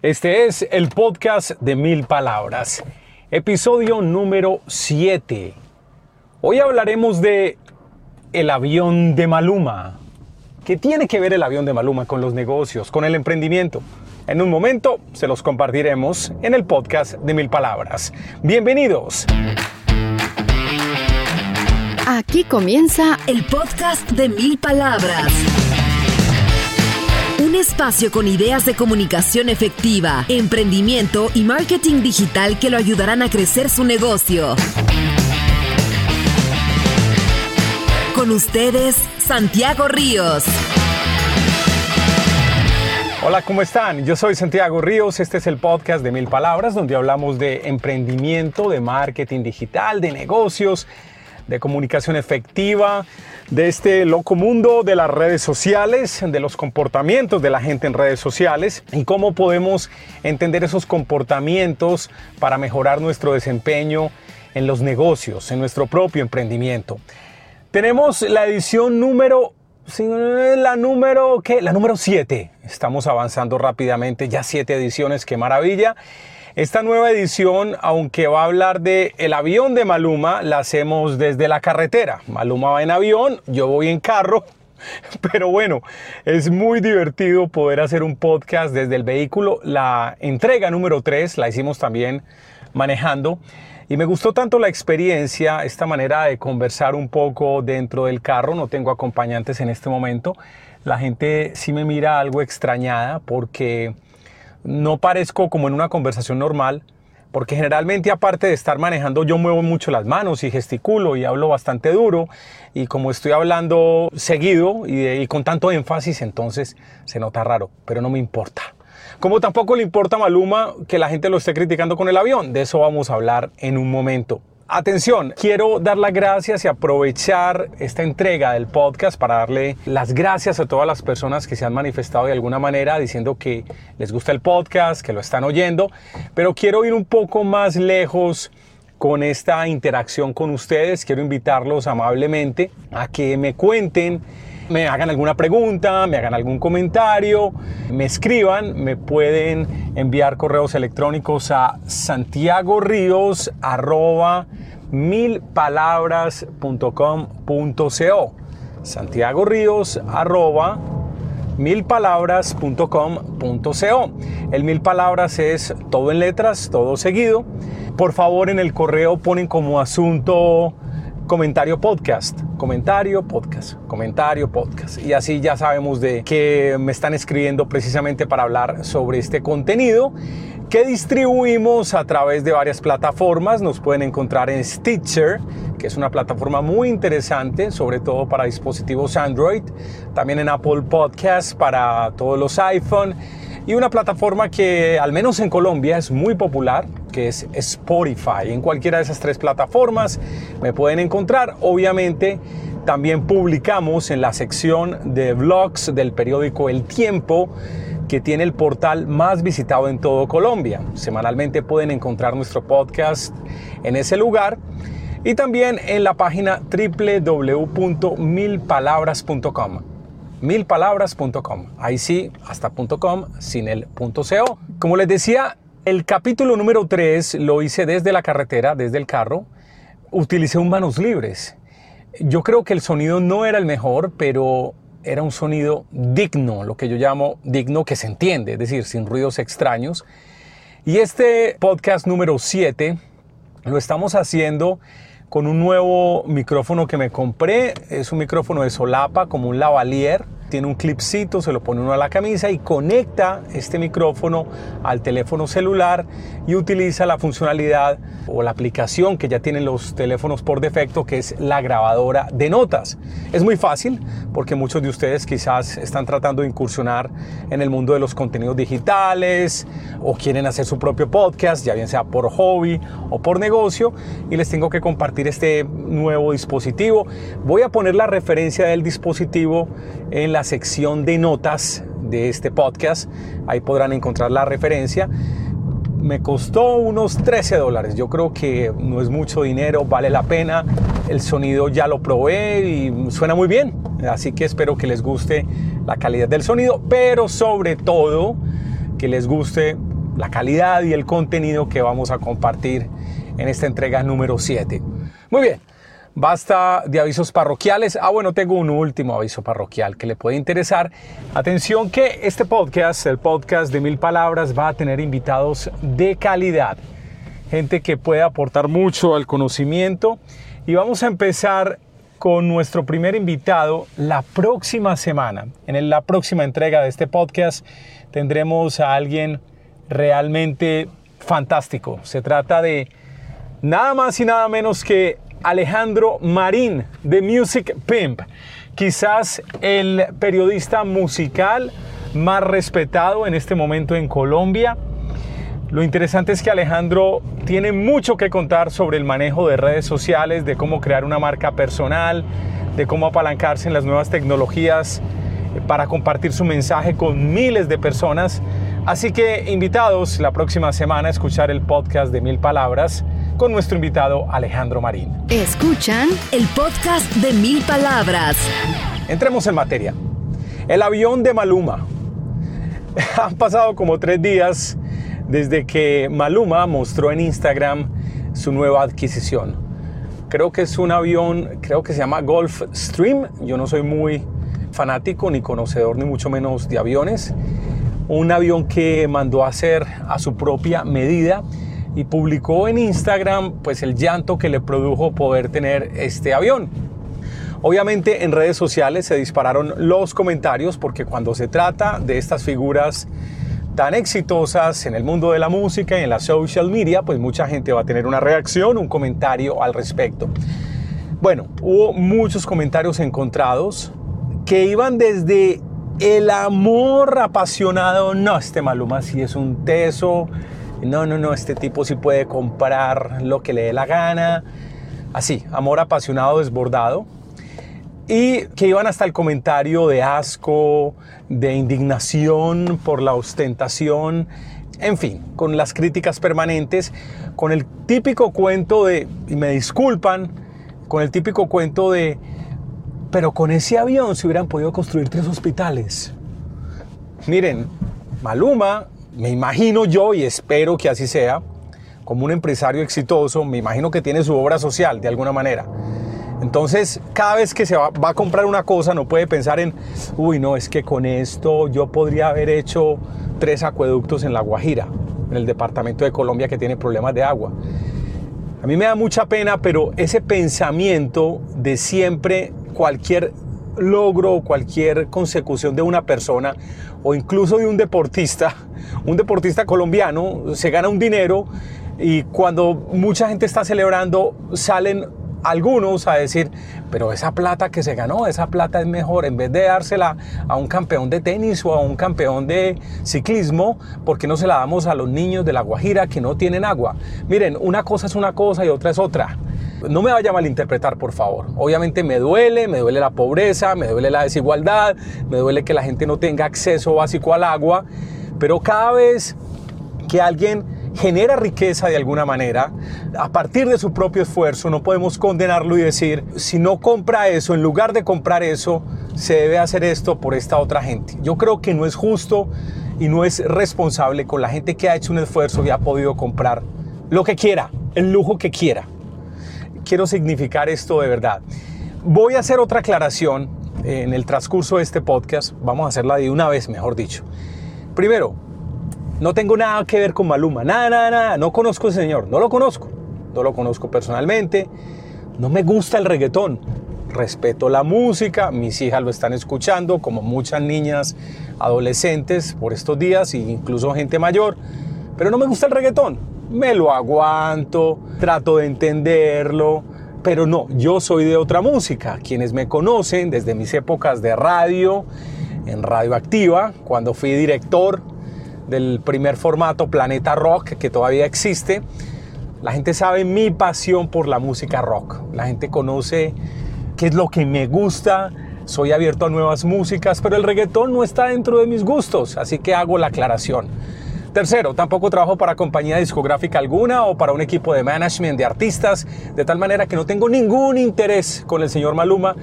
Este es el podcast de Mil Palabras, episodio número 7. Hoy hablaremos de el avión de Maluma. ¿Qué tiene que ver el avión de Maluma con los negocios, con el emprendimiento? En un momento se los compartiremos en el podcast de Mil Palabras. Bienvenidos. Aquí comienza el podcast de Mil Palabras un espacio con ideas de comunicación efectiva, emprendimiento y marketing digital que lo ayudarán a crecer su negocio. Con ustedes, Santiago Ríos. Hola, ¿cómo están? Yo soy Santiago Ríos, este es el podcast de Mil Palabras, donde hablamos de emprendimiento, de marketing digital, de negocios de comunicación efectiva, de este loco mundo de las redes sociales, de los comportamientos de la gente en redes sociales y cómo podemos entender esos comportamientos para mejorar nuestro desempeño en los negocios, en nuestro propio emprendimiento. Tenemos la edición número la número ¿qué? La número 7. Estamos avanzando rápidamente, ya siete ediciones, qué maravilla. Esta nueva edición, aunque va a hablar de el avión de Maluma, la hacemos desde la carretera. Maluma va en avión, yo voy en carro, pero bueno, es muy divertido poder hacer un podcast desde el vehículo. La entrega número 3 la hicimos también manejando. Y me gustó tanto la experiencia, esta manera de conversar un poco dentro del carro. No tengo acompañantes en este momento. La gente sí me mira algo extrañada porque no parezco como en una conversación normal, porque generalmente aparte de estar manejando yo muevo mucho las manos y gesticulo y hablo bastante duro y como estoy hablando seguido y, con tanto énfasis entonces se nota raro, pero no me importa. Como tampoco le importa a Maluma que la gente lo esté criticando con el avión, de eso vamos a hablar en un momento. Atención, quiero dar las gracias y aprovechar esta entrega del podcast para darle las gracias a todas las personas que se han manifestado de alguna manera diciendo que les gusta el podcast, que lo están oyendo, pero quiero ir un poco más lejos con esta interacción con ustedes. Quiero invitarlos amablemente a que me cuenten me hagan alguna pregunta, me hagan algún comentario, me escriban, me pueden enviar correos electrónicos a santiagoríos@milpalabras.com.co. Santiago Ríos arroba milpalabras.com.co. El mil palabras es todo en letras, todo seguido. Por favor, en el correo ponen como asunto comentario podcast, comentario podcast, comentario podcast. Y así ya sabemos de que me están escribiendo precisamente para hablar sobre este contenido que distribuimos a través de varias plataformas. Nos pueden encontrar en Stitcher, que es una plataforma muy interesante, sobre todo para dispositivos Android. También en Apple Podcasts para todos los iPhone. Y una plataforma que al menos en Colombia es muy popular, que es Spotify. En cualquiera de esas tres plataformas me pueden encontrar. Obviamente también publicamos en la sección de vlogs del periódico El Tiempo que tiene el portal más visitado en todo Colombia. Semanalmente pueden encontrar nuestro podcast en ese lugar y también en la página www.milpalabras.com milpalabras.com. Ahí sí, hasta .com, sin el .co. Como les decía, el capítulo número 3 lo hice desde la carretera, desde el carro. Utilicé un manos libres. Yo creo que el sonido no era el mejor, pero era un sonido digno, lo que yo llamo digno que se entiende, es decir, sin ruidos extraños. Y este podcast número 7 lo estamos haciendo con un nuevo micrófono que me compré. Es un micrófono de solapa como un lavalier tiene un clipcito, se lo pone uno a la camisa y conecta este micrófono al teléfono celular y utiliza la funcionalidad o la aplicación que ya tienen los teléfonos por defecto, que es la grabadora de notas. Es muy fácil porque muchos de ustedes quizás están tratando de incursionar en el mundo de los contenidos digitales o quieren hacer su propio podcast, ya bien sea por hobby o por negocio, y les tengo que compartir este nuevo dispositivo. Voy a poner la referencia del dispositivo en la sección de notas de este podcast. Ahí podrán encontrar la referencia. Me costó unos 13 dólares. Yo creo que no es mucho dinero, vale la pena. El sonido ya lo probé y suena muy bien. Así que espero que les guste la calidad del sonido, pero sobre todo que les guste la calidad y el contenido que vamos a compartir en esta entrega número 7. Muy bien, basta de avisos parroquiales. Ah, bueno, tengo un último aviso parroquial que le puede interesar. Atención que este podcast, el podcast de mil palabras, va a tener invitados de calidad. Gente que puede aportar mucho al conocimiento. Y vamos a empezar con nuestro primer invitado la próxima semana. En la próxima entrega de este podcast tendremos a alguien realmente fantástico. Se trata de nada más y nada menos que Alejandro Marín de Music Pimp. Quizás el periodista musical más respetado en este momento en Colombia. Lo interesante es que Alejandro tiene mucho que contar sobre el manejo de redes sociales, de cómo crear una marca personal, de cómo apalancarse en las nuevas tecnologías para compartir su mensaje con miles de personas. Así que invitados la próxima semana a escuchar el podcast de Mil Palabras con nuestro invitado Alejandro Marín. Escuchan el podcast de Mil Palabras. Entremos en materia. El avión de Maluma. Han pasado como tres días desde que Maluma mostró en Instagram su nueva adquisición. Creo que es un avión, creo que se llama Gulfstream. Yo no soy muy fanático ni conocedor ni mucho menos de aviones. Un avión que mandó a hacer a su propia medida y publicó en Instagram pues el llanto que le produjo poder tener este avión. Obviamente en redes sociales se dispararon los comentarios porque cuando se trata de estas figuras tan exitosas en el mundo de la música y en la social media, pues mucha gente va a tener una reacción, un comentario al respecto. Bueno, hubo muchos comentarios encontrados que iban desde el amor apasionado, no, este Maluma sí es un teso, no, no, no, este tipo sí puede comprar lo que le dé la gana. Así, amor apasionado desbordado. Y que iban hasta el comentario de asco, de indignación por la ostentación, en fin, con las críticas permanentes, con el típico cuento de, y me disculpan, con el típico cuento de, pero con ese avión se hubieran podido construir tres hospitales. Miren, Maluma me imagino yo y espero que así sea, como un empresario exitoso, me imagino que tiene su obra social de alguna manera. Entonces, cada vez que se va, a comprar una cosa, no puede pensar en, uy, no, es que con esto yo podría haber hecho tres acueductos en La Guajira, en el departamento de Colombia que tiene problemas de agua. A mí me da mucha pena, pero ese pensamiento de siempre cualquier logro, cualquier consecución de una persona o incluso de un deportista, un deportista colombiano se gana un dinero y cuando mucha gente está celebrando salen algunos a decir, pero esa plata que se ganó, esa plata es mejor, en vez de dársela a un campeón de tenis o a un campeón de ciclismo, ¿por qué no se la damos a los niños de La Guajira que no tienen agua? Miren, una cosa es una cosa y otra es otra. No me vaya a malinterpretar, por favor. Obviamente me duele, me duele la pobreza, me duele la desigualdad, me duele que la gente no tenga acceso básico al agua, pero cada vez que alguien genera riqueza de alguna manera, a partir de su propio esfuerzo, no podemos condenarlo y decir, si no compra eso, en lugar de comprar eso, se debe hacer esto por esta otra gente. Yo creo que no es justo y no es responsable con la gente que ha hecho un esfuerzo y ha podido comprar lo que quiera, el lujo que quiera quiero significar esto de verdad. Voy a hacer otra aclaración en el transcurso de este podcast. Vamos a hacerla de una vez, mejor dicho. Primero, no tengo nada que ver con Maluma. Nada, nada, nada. No conozco a ese señor. No lo conozco. No lo conozco personalmente. No me gusta el reggaetón. Respeto la música. Mis hijas lo están escuchando, como muchas niñas adolescentes por estos días, e incluso gente mayor. Pero no me gusta el reggaetón me lo aguanto, trato de entenderlo, pero no, yo soy de otra música. Quienes me conocen desde mis épocas de radio, en Radioactiva, cuando fui director del primer formato Planeta Rock, que todavía existe, la gente sabe mi pasión por la música rock. La gente conoce qué es lo que me gusta. Soy abierto a nuevas músicas, pero el reggaetón no está dentro de mis gustos, así que hago la aclaración. Tercero, tampoco trabajo para compañía discográfica alguna o para un equipo de management de artistas, de tal manera que no tengo ningún interés con el señor Maluma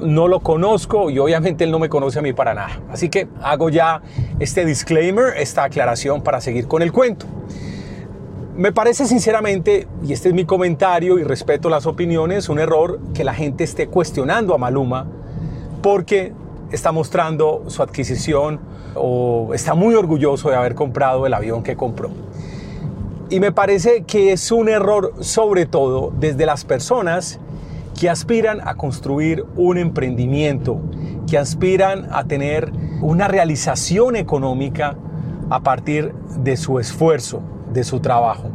no lo conozco y obviamente él no me conoce a mí para nada. Así que hago ya este disclaimer, esta aclaración para seguir con el cuento. Me parece sinceramente, y este es mi comentario y respeto las opiniones, un error que la gente esté cuestionando a Maluma porque está mostrando su adquisición o está muy orgulloso de haber comprado el avión que compró. Y me parece que es un error sobre todo desde las personas que aspiran a construir un emprendimiento, que aspiran a tener una realización económica a partir de su esfuerzo, de su trabajo.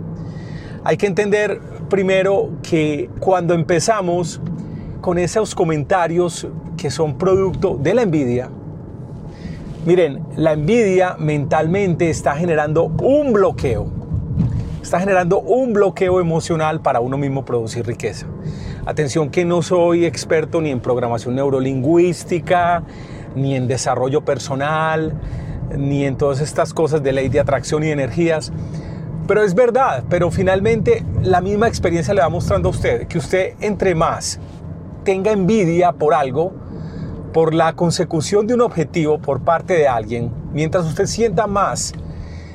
Hay que entender primero que cuando empezamos con esos comentarios que son producto de la envidia, miren, la envidia mentalmente está generando un bloqueo, está generando un bloqueo emocional para uno mismo producir riqueza. Atención que no soy experto ni en programación neurolingüística, ni en desarrollo personal, ni en todas estas cosas de ley de atracción y energías. Pero es verdad, pero finalmente la misma experiencia le va mostrando a usted que usted entre más tenga envidia por algo, por la consecución de un objetivo por parte de alguien, mientras usted sienta más,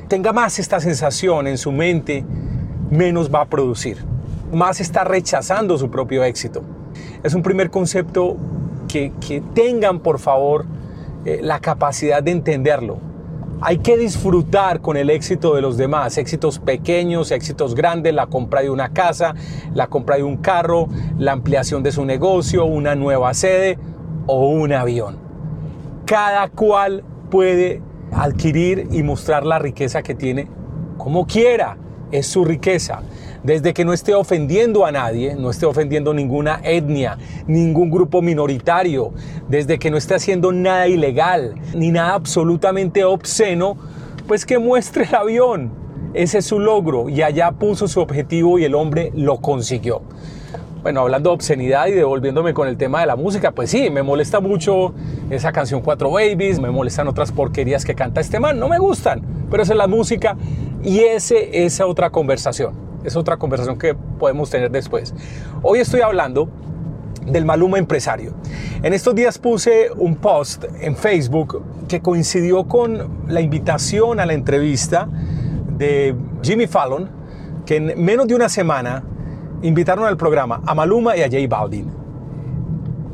tenga más esta sensación en su mente, menos va a producir, más está rechazando su propio éxito. Es un primer concepto que, tengan, por favor, eh, la capacidad de entenderlo. Hay que disfrutar con el éxito de los demás, éxitos pequeños, éxitos grandes, la compra de una casa, la compra de un carro, la ampliación de su negocio, una nueva sede o un avión. Cada cual puede adquirir y mostrar la riqueza que tiene como quiera, es su riqueza desde que no esté ofendiendo a nadie, no esté ofendiendo ninguna etnia, ningún grupo minoritario, desde que no esté haciendo nada ilegal, ni nada absolutamente obsceno, pues que muestre el avión. Ese es su logro y allá puso su objetivo y el hombre lo consiguió. Bueno, hablando de obscenidad y devolviéndome con el tema de la música, pues sí, me molesta mucho esa canción Cuatro Babies, me molestan otras porquerías que canta este man, no me gustan, pero esa es la música y ese, esa otra conversación es otra conversación que podemos tener después. Hoy estoy hablando del Maluma empresario. En estos días puse un post en Facebook que coincidió con la invitación a la entrevista de Jimmy Fallon, que en menos de una semana invitaron al programa a Maluma y a J Balvin.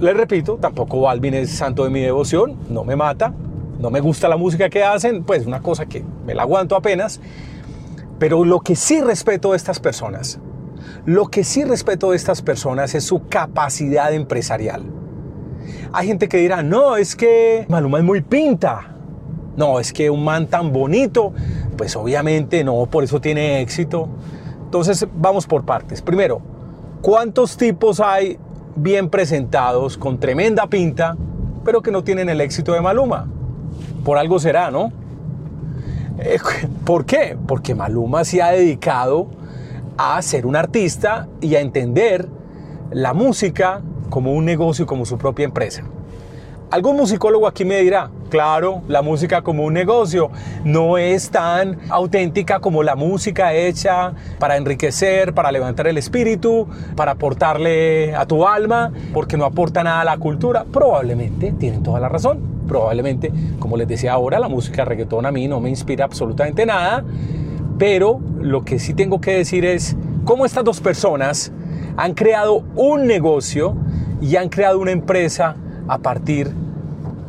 Les repito, tampoco Balvin es santo de mi devoción, no me mata, no me gusta la música que hacen, pues una cosa que me la aguanto apenas, pero lo que sí respeto de estas personas, lo que sí respeto de estas personas es su capacidad empresarial. Hay gente que dirá, no, es que Maluma es muy pinta. No, es que un man tan bonito, pues obviamente no, por eso tiene éxito. Entonces vamos por partes. Primero, ¿cuántos tipos hay bien presentados, con tremenda pinta, pero que no tienen el éxito de Maluma? Por algo será, ¿no? Eh, ¿Por qué? Porque Maluma se ha dedicado a ser un artista y a entender la música como un negocio, como su propia empresa. Algún musicólogo aquí me dirá, claro, la música como un negocio no es tan auténtica como la música hecha para enriquecer, para levantar el espíritu, para aportarle a tu alma, porque no aporta nada a la cultura. Probablemente tienen toda la razón probablemente, como les decía ahora, la música reggaetón a mí no me inspira absolutamente nada, pero lo que sí tengo que decir es cómo estas dos personas han creado un negocio y han creado una empresa a partir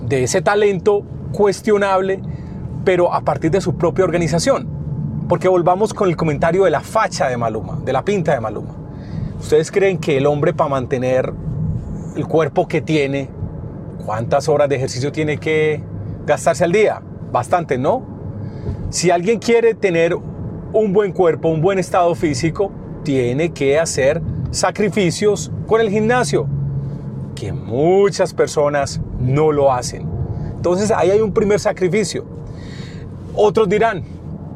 de ese talento cuestionable, pero a partir de su propia organización. Porque volvamos con el comentario de la facha de Maluma, de la pinta de Maluma. ¿Ustedes creen que el hombre para mantener el cuerpo que tiene ¿Cuántas horas de ejercicio tiene que gastarse al día? Bastante, ¿no? Si alguien quiere tener un buen cuerpo, un buen estado físico, tiene que hacer sacrificios con el gimnasio, que muchas personas no lo hacen. Entonces ahí hay un primer sacrificio. Otros dirán,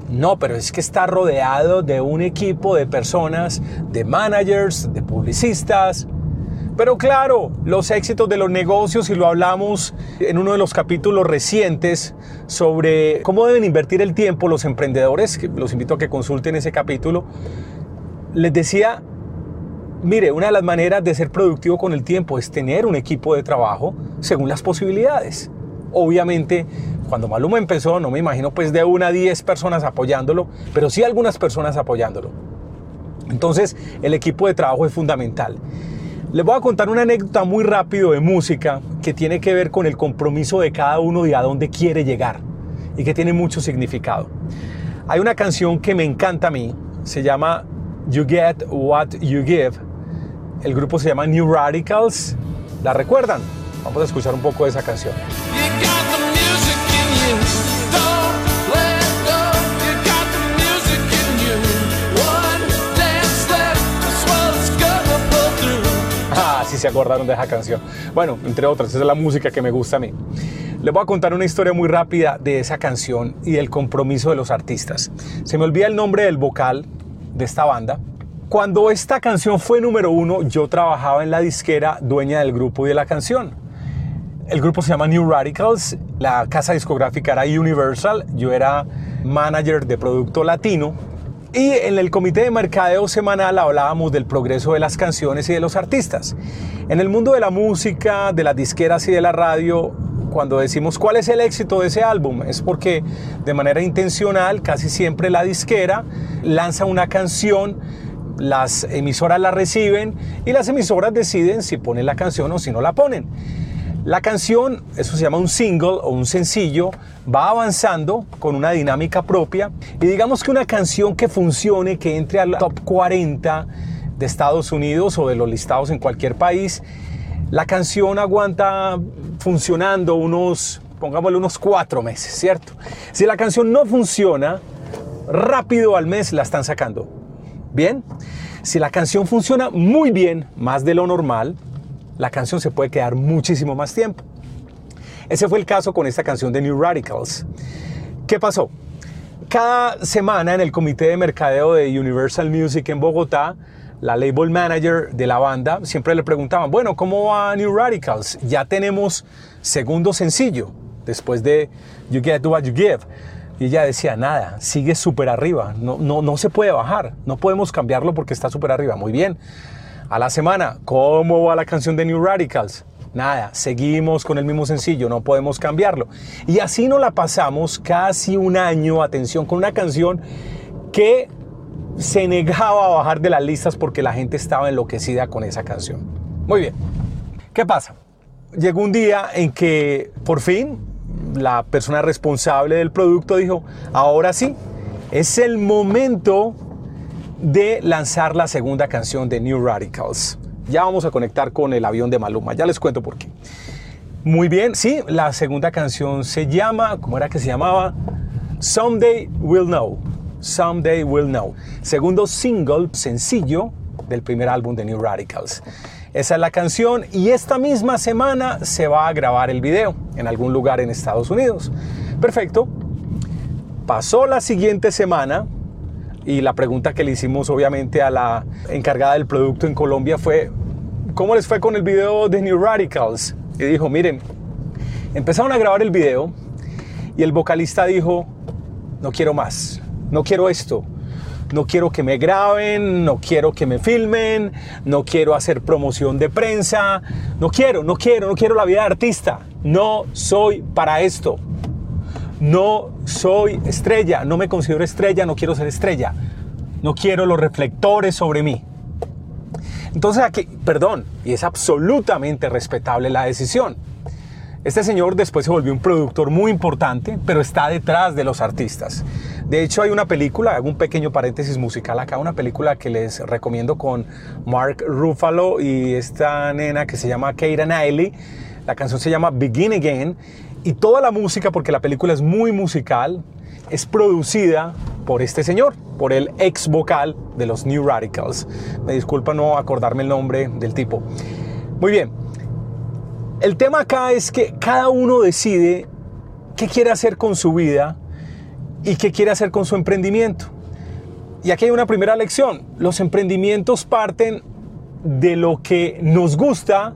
no, pero es que está rodeado de un equipo de personas, de managers, de publicistas, pero claro, los éxitos de los negocios, y lo hablamos en uno de los capítulos recientes sobre cómo deben invertir el tiempo los emprendedores, que los invito a que consulten ese capítulo, les decía Mire, una de las maneras de ser productivo con el tiempo es tener un equipo de trabajo según las posibilidades. Obviamente, cuando Maluma empezó, no me imagino pues de una a diez personas apoyándolo, pero sí algunas personas apoyándolo. Entonces, el equipo de trabajo es fundamental. Les voy a contar una anécdota muy rápido de música que tiene que ver con el compromiso de cada uno y a dónde quiere llegar y que tiene mucho significado. Hay una canción que me encanta a mí, se llama You Get What You Give. El grupo se llama New Radicals. ¿La recuerdan? Vamos a escuchar un poco de esa canción. Ah, sí se acordaron de esa canción. Bueno, entre otras, esa es la música que me gusta a mí. Les voy a contar una historia muy rápida de esa canción y del compromiso de los artistas. Se me olvida el nombre del vocal de esta banda. Cuando esta canción fue número uno, yo trabajaba en la disquera dueña del grupo y de la canción. El grupo se llama New Radicals, la casa discográfica era Universal, yo era manager de producto latino y en el comité de mercadeo semanal hablábamos del progreso de las canciones y de los artistas. En el mundo de la música, de las disqueras y de la radio, cuando decimos cuál es el éxito de ese álbum, es porque de manera intencional, casi siempre la disquera lanza una canción, las emisoras la reciben y las emisoras deciden si ponen la canción o si no la ponen. La canción, eso se llama un single o un sencillo, va avanzando con una dinámica propia y digamos que una canción que funcione, que entre al top 40 de Estados Unidos o de los listados en cualquier país, la canción aguanta funcionando unos, pongámosle unos cuatro meses, ¿cierto? Si la canción no funciona, rápido al mes la están sacando. ¿Bien? Si la canción funciona muy bien, más de lo normal, la canción se puede quedar muchísimo más tiempo. Ese fue el caso con esta canción de New Radicals. ¿Qué pasó? Cada semana en el comité de mercadeo de Universal Music en Bogotá, la label manager de la banda siempre le preguntaban, bueno, ¿cómo va New Radicals? Ya tenemos segundo sencillo después de You Get What You Give. Y ella decía, nada, sigue súper arriba, no, no, no se puede bajar, no podemos cambiarlo porque está súper arriba. Muy bien, a la semana, ¿cómo va la canción de New Radicals? Nada, seguimos con el mismo sencillo, no podemos cambiarlo. Y así nos la pasamos casi un año, atención, con una canción que se negaba a bajar de las listas porque la gente estaba enloquecida con esa canción. Muy bien, ¿qué pasa? Llegó un día en que por fin la persona responsable del producto dijo, ahora sí, es el momento de lanzar la segunda canción de New Radicals. Ya vamos a conectar con el avión de Maluma, ya les cuento por qué. Muy bien, sí, la segunda canción se llama, ¿cómo era que se llamaba? Someday We'll Know. Someday We'll Know. Segundo single, sencillo del primer álbum de New Radicals. Esa es la canción y esta misma semana se va a grabar el video en algún lugar en Estados Unidos. Perfecto. Pasó la siguiente semana, y la pregunta que le hicimos obviamente a la encargada del producto en Colombia fue, ¿cómo les fue con el video de New Radicals? Y dijo, miren, empezaron a grabar el video y el vocalista dijo, no quiero más, no quiero esto, no quiero que me graben, no quiero que me filmen, no quiero hacer promoción de prensa, no quiero, no quiero, no quiero la vida de artista, no soy para esto no soy estrella, no me considero estrella, no quiero ser estrella, no quiero los reflectores sobre mí. Entonces aquí, perdón, y es absolutamente respetable la decisión. Este señor después se volvió un productor muy importante, pero está detrás de los artistas. De hecho, hay una película, hago un pequeño paréntesis musical acá, una película que les recomiendo con Mark Ruffalo y esta nena que se llama Keira Knightley. La canción se llama Begin Again y toda la música, porque la película es muy musical, es producida por este señor, por el ex vocal de los New Radicals. Me disculpa no acordarme el nombre del tipo. Muy bien. El tema acá es que cada uno decide qué quiere hacer con su vida y qué quiere hacer con su emprendimiento. Y aquí hay una primera lección. Los emprendimientos parten de lo que nos gusta,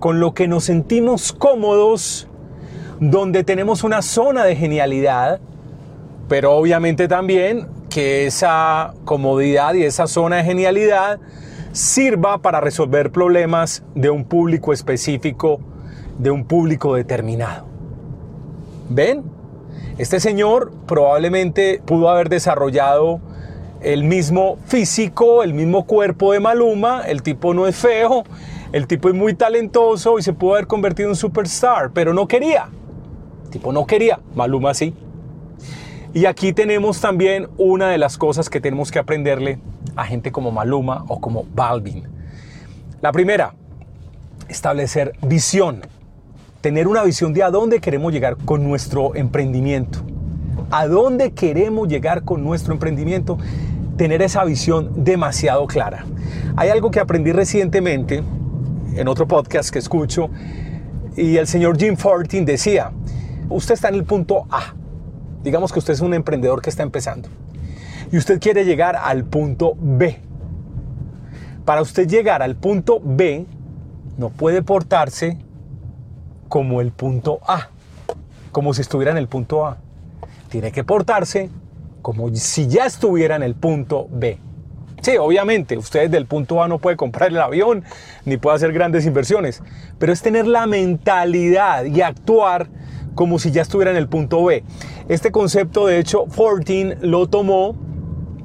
con lo que nos sentimos cómodos donde tenemos una zona de genialidad, pero obviamente también que esa comodidad y esa zona de genialidad sirva para resolver problemas de un público específico, de un público determinado. ¿Ven? Este señor probablemente pudo haber desarrollado el mismo físico, el mismo cuerpo de Maluma, el tipo no es feo, el tipo es muy talentoso y se pudo haber convertido en superstar, pero no quería. El tipo no quería, Maluma sí. Y aquí tenemos también una de las cosas que tenemos que aprenderle a gente como Maluma o como Balvin. La primera, establecer visión. Tener una visión de a dónde queremos llegar con nuestro emprendimiento. A dónde queremos llegar con nuestro emprendimiento. Tener esa visión demasiado clara. Hay algo que aprendí recientemente en otro podcast que escucho y el señor Jim Fortin decía, usted está en el punto A, Digamos que usted es un emprendedor que está empezando y usted quiere llegar al punto B. Para usted llegar al punto B, no puede portarse como el punto A, como si estuviera en el punto A. Tiene que portarse como si ya estuviera en el punto B. Sí, obviamente, usted del punto A no puede comprar el avión ni puede hacer grandes inversiones, pero es tener la mentalidad y actuar como si ya estuviera en el punto B. Este concepto, de hecho, Fortin lo tomó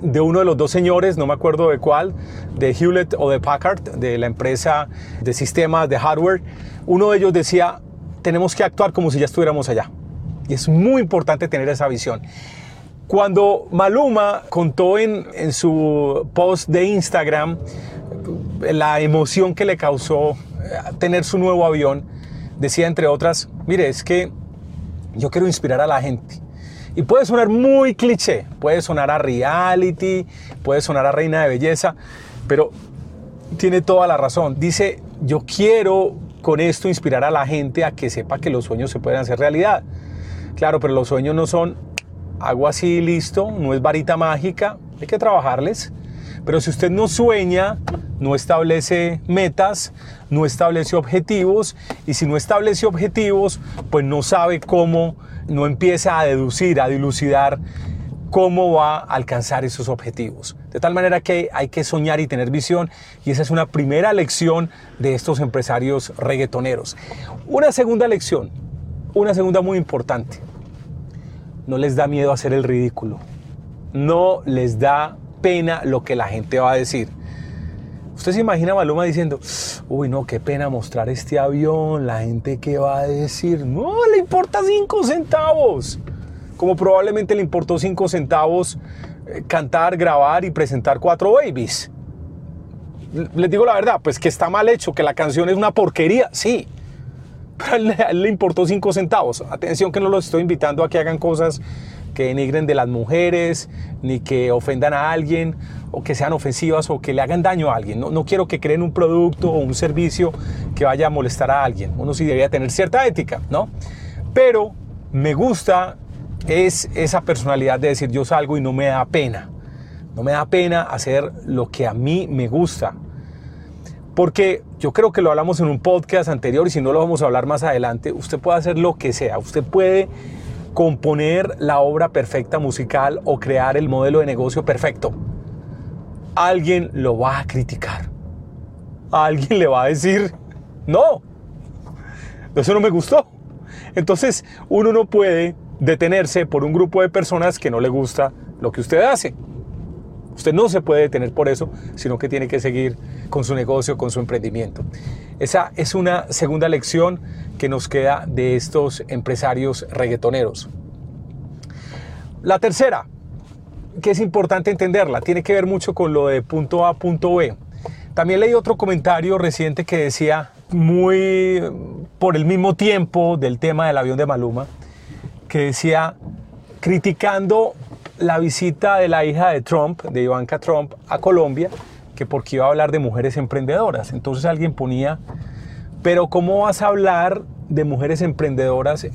de uno de los dos señores, no me acuerdo de cuál, de Hewlett o de Packard, de la empresa de sistemas de hardware. Uno de ellos decía, tenemos que actuar como si ya estuviéramos allá. Y es muy importante tener esa visión. Cuando Maluma contó en, en su post de Instagram la emoción que le causó eh, tener su nuevo avión, decía entre otras, mire, es que yo quiero inspirar a la gente. Y puede sonar muy cliché, puede sonar a reality, puede sonar a reina de belleza, pero tiene toda la razón. Dice, yo quiero con esto inspirar a la gente a que sepa que los sueños se pueden hacer realidad. Claro, pero los sueños no son algo así listo, no es varita mágica, hay que trabajarles. Pero si usted no sueña, no establece metas, no establece objetivos y si no establece objetivos, pues no sabe cómo, no empieza a deducir, a dilucidar cómo va a alcanzar esos objetivos. De tal manera que hay que soñar y tener visión y esa es una primera lección de estos empresarios reggaetoneros. Una segunda lección, una segunda muy importante. No les da miedo hacer el ridículo. No les da pena lo que la gente va a decir. Usted se imagina a Maluma diciendo, uy, no, qué pena mostrar este avión, la gente qué va a decir. No, le importa cinco centavos. Como probablemente le importó cinco centavos eh, cantar, grabar y presentar cuatro babies. Les digo la verdad, pues que está mal hecho, que la canción es una porquería, sí. Pero a él le importó cinco centavos. Atención que no los estoy invitando a que hagan cosas que denigren de las mujeres, ni que ofendan a alguien, o que sean ofensivas, o que le hagan daño a alguien. No, no quiero que creen un producto o un servicio que vaya a molestar a alguien. Uno sí debería tener cierta ética, ¿no? Pero me gusta es esa personalidad de decir yo salgo y no me da pena. No me da pena hacer lo que a mí me gusta. Porque yo creo que lo hablamos en un podcast anterior y si no lo vamos a hablar más adelante, usted puede hacer lo que sea. Usted puede componer la obra perfecta musical o crear el modelo de negocio perfecto. Alguien lo va a criticar. Alguien le va a decir, no, eso no me gustó. Entonces uno no puede detenerse por un grupo de personas que no le gusta lo que usted hace. Usted no se puede detener por eso, sino que tiene que seguir con su negocio, con su emprendimiento. Esa es una segunda lección que nos queda de estos empresarios reggaetoneros. La tercera, que es importante entenderla, tiene que ver mucho con lo de punto A, punto B. También leí otro comentario reciente que decía, muy por el mismo tiempo del tema del avión de Maluma, que decía, criticando la visita de la hija de Trump, de Ivanka Trump, a Colombia, que porque iba a hablar de mujeres emprendedoras. Entonces alguien ponía, pero ¿cómo vas a hablar de mujeres emprendedoras,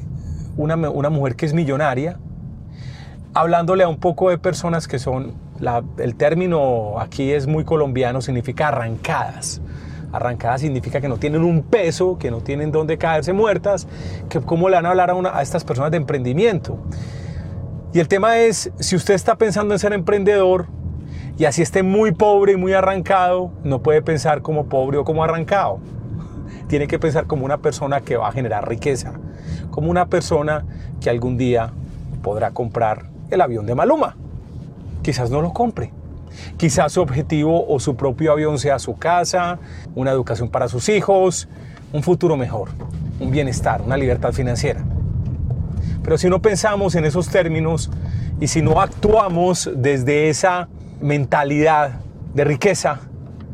una, una mujer que es millonaria, hablándole a un poco de personas que son, el término aquí es muy colombiano, significa arrancadas. Arrancadas significa que no tienen un peso, que no tienen dónde caerse muertas, que cómo le van a hablar a, a estas personas de emprendimiento. Y el tema es, si usted está pensando en ser emprendedor Y así esté muy pobre y muy arrancado, no puede pensar como pobre o como arrancado. Tiene que pensar como una persona que va a generar riqueza, como una persona que algún día podrá comprar el avión de Maluma. Quizás no lo compre. Quizás su objetivo o su propio avión sea su casa, una educación para sus hijos, un futuro mejor, un bienestar, una libertad financiera. Pero si no pensamos en esos términos y si no actuamos desde esa mentalidad de riqueza,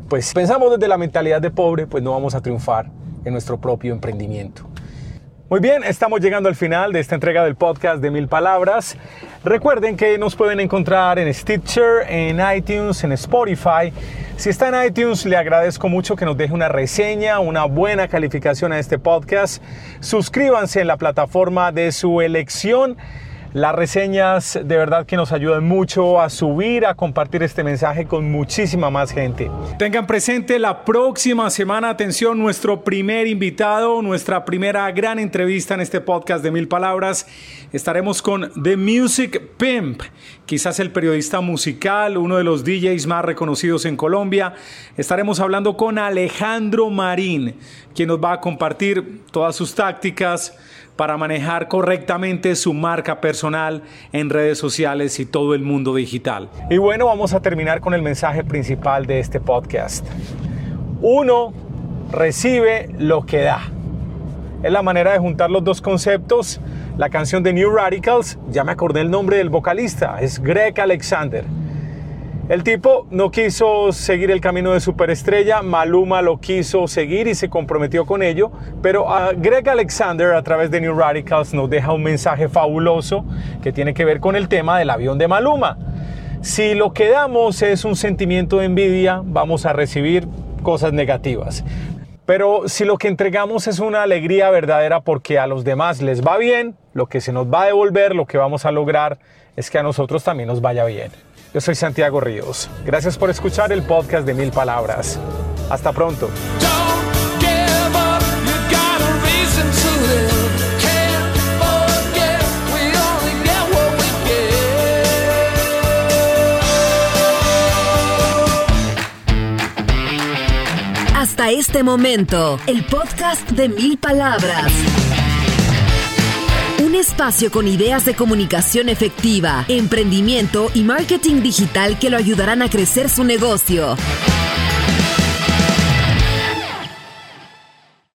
pues pensamos desde la mentalidad de pobre, pues no vamos a triunfar en nuestro propio emprendimiento. Muy bien, estamos llegando al final de esta entrega del podcast de Mil Palabras. Recuerden que nos pueden encontrar en Stitcher, en iTunes, en Spotify. Si está en iTunes, le agradezco mucho que nos deje una reseña, una buena calificación a este podcast. Suscríbanse en la plataforma de su elección. Las reseñas de verdad que nos ayudan mucho a subir, a compartir este mensaje con muchísima más gente. Tengan presente la próxima semana, atención, nuestro primer invitado, nuestra primera gran entrevista en este podcast de Mil Palabras. Estaremos con The Music Pimp, quizás el periodista musical, uno de los DJs más reconocidos en Colombia. Estaremos hablando con Alejandro Marín, quien nos va a compartir todas sus tácticas para manejar correctamente su marca personal en redes sociales y todo el mundo digital. Y bueno, vamos a terminar con el mensaje principal de este podcast. Uno recibe lo que da. Es la manera de juntar los dos conceptos. La canción de New Radicals, ya me acordé el nombre del vocalista, es Greg Alexander. El tipo no quiso seguir el camino de superestrella, Maluma lo quiso seguir y se comprometió con ello, pero a Greg Alexander a través de New Radicals nos deja un mensaje fabuloso que tiene que ver con el tema del avión de Maluma. Si lo que damos es un sentimiento de envidia, vamos a recibir cosas negativas. Pero si lo que entregamos es una alegría verdadera porque a los demás les va bien, lo que se nos va a devolver, lo que vamos a lograr es que a nosotros también nos vaya bien. Yo soy Santiago Ríos. Gracias por escuchar el podcast de Mil Palabras. Hasta pronto. Hasta este momento, el podcast de Mil Palabras un espacio con ideas de comunicación efectiva, emprendimiento y marketing digital que lo ayudarán a crecer su negocio.